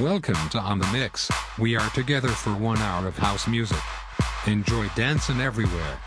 Welcome to On the Mix. We are together for one hour of house music. Enjoy dancing everywhere.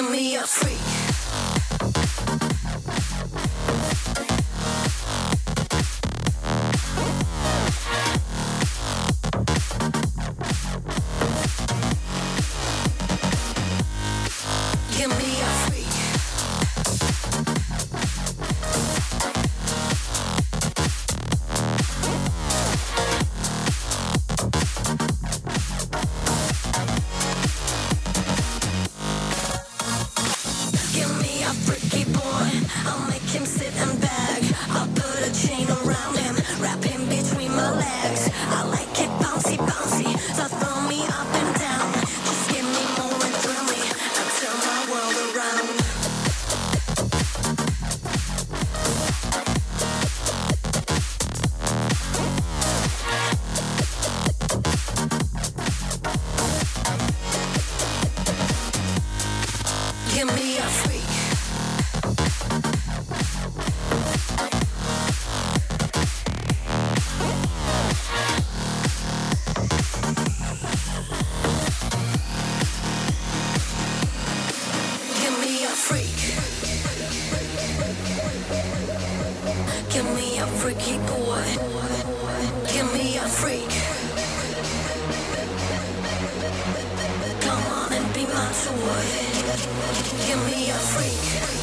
Give me a freak. Give me a freak.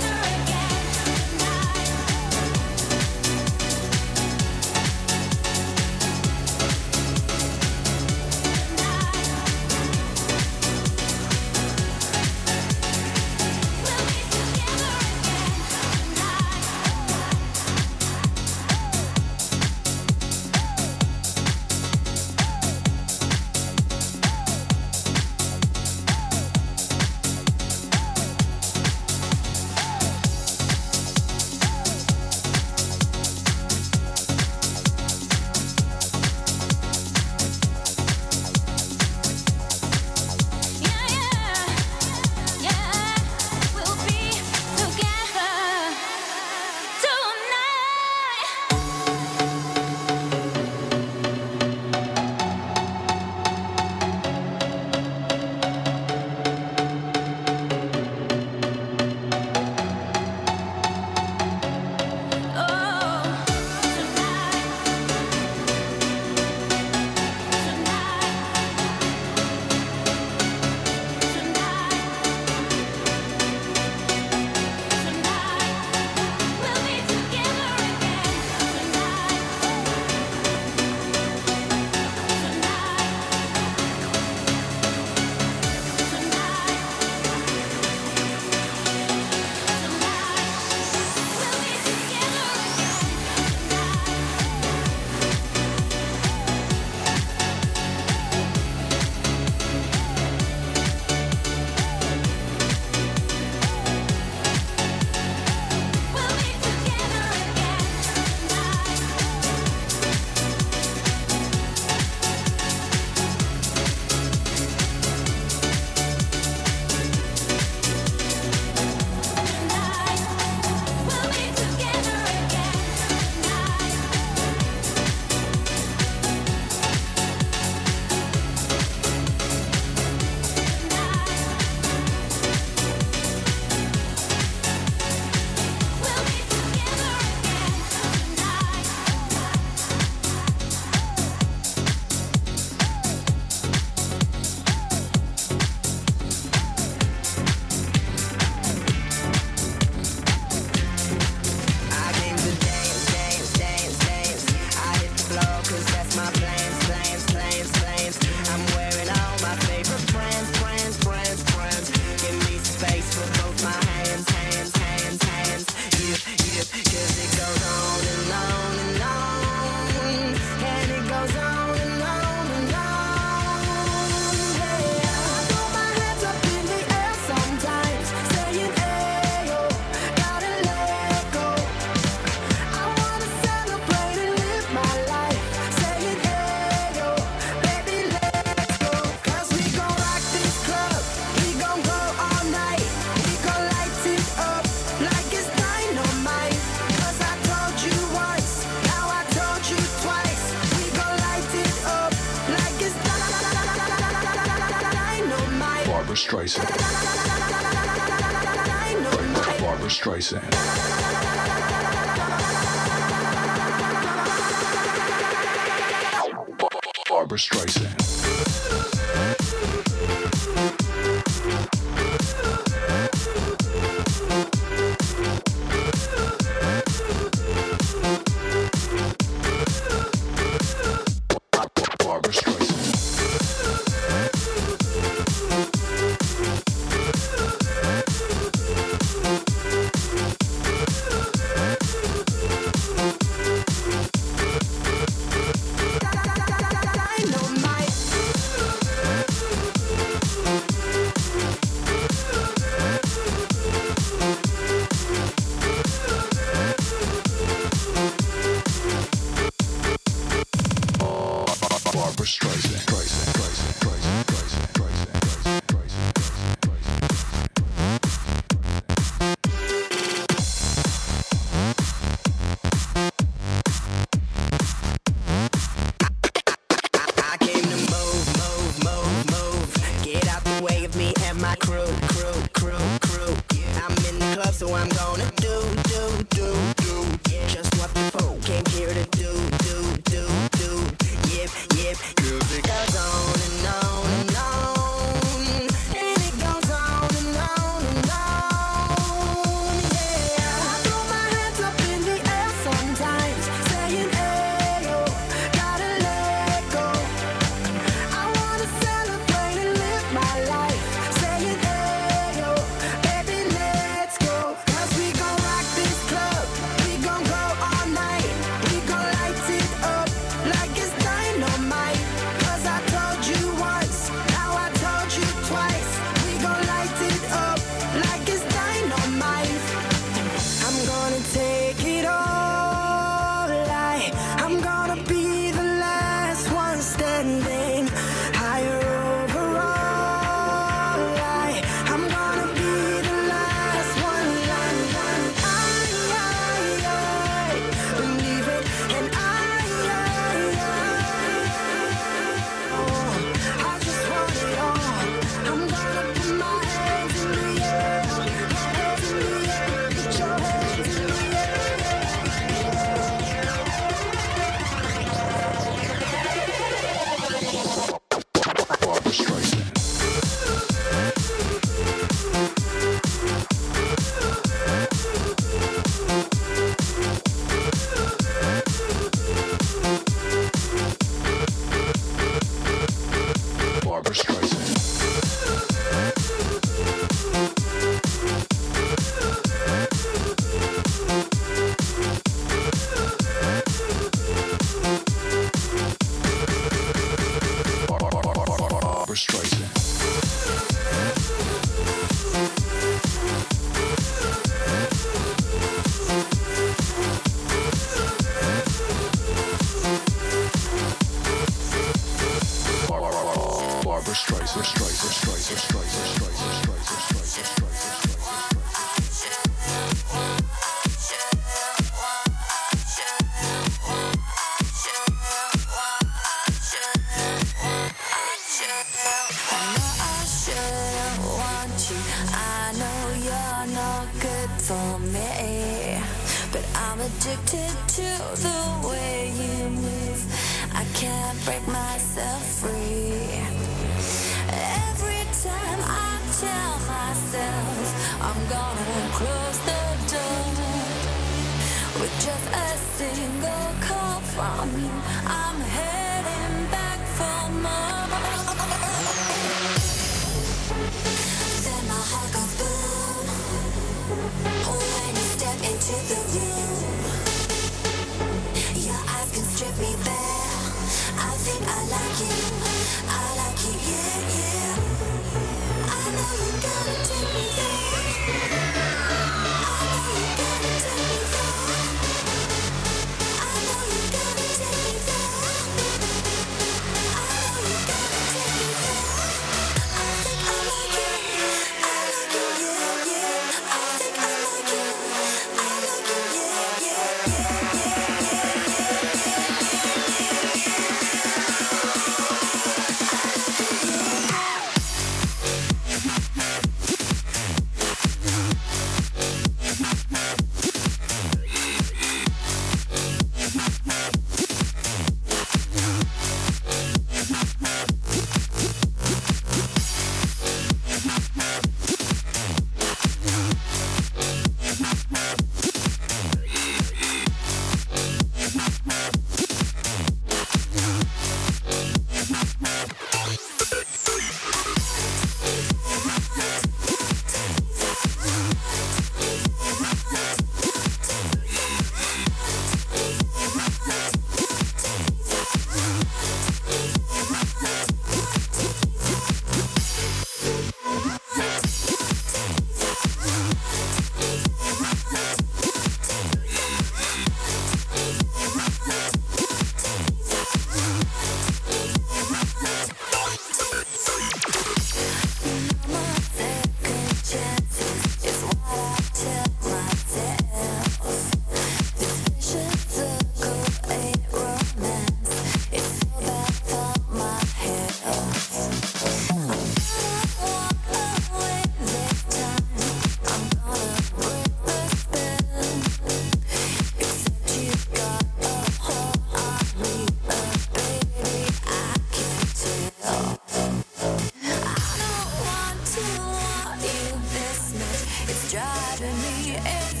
driving me insane.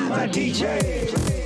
My DJ.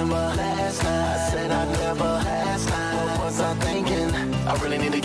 remember last night. I said I never last night. What was I thinking? I really need to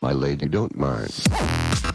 My lady, don't mind.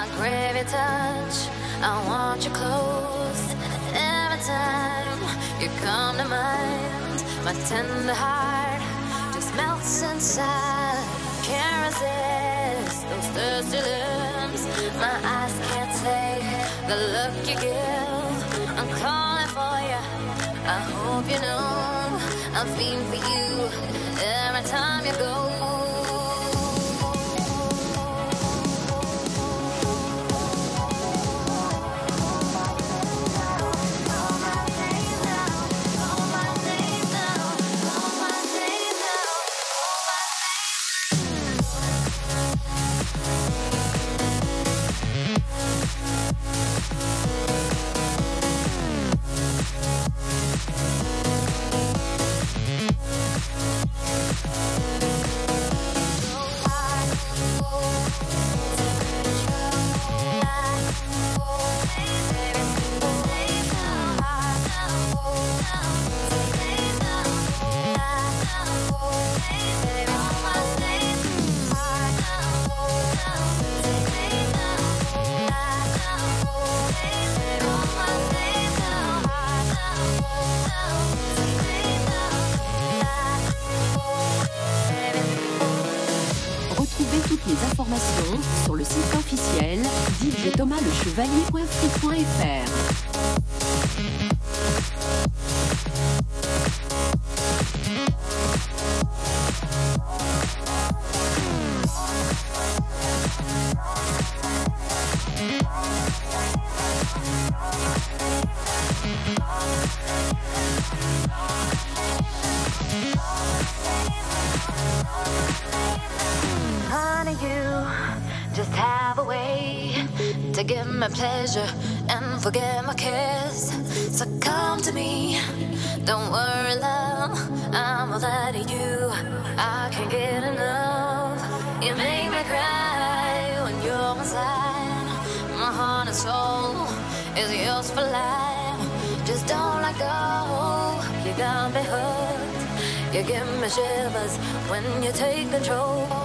I crave your touch. I want you close. Every time you come to mind, my tender heart just melts inside. Can't resist those thirsty lips. My eyes can't take the look you give. I'm calling for you. I hope you know I'm feeling for you every time you go. Les informations sur le site officiel djthomaslechevalier.free.fr. Honey, you you. Just have a way to give my pleasure and forget my cares Succumb to me Don't worry love I can't get enough. You make me cry when you're my side. Heart and soul is yours for life. Just don't let go. You got me hooked. You give me shivers when you take control.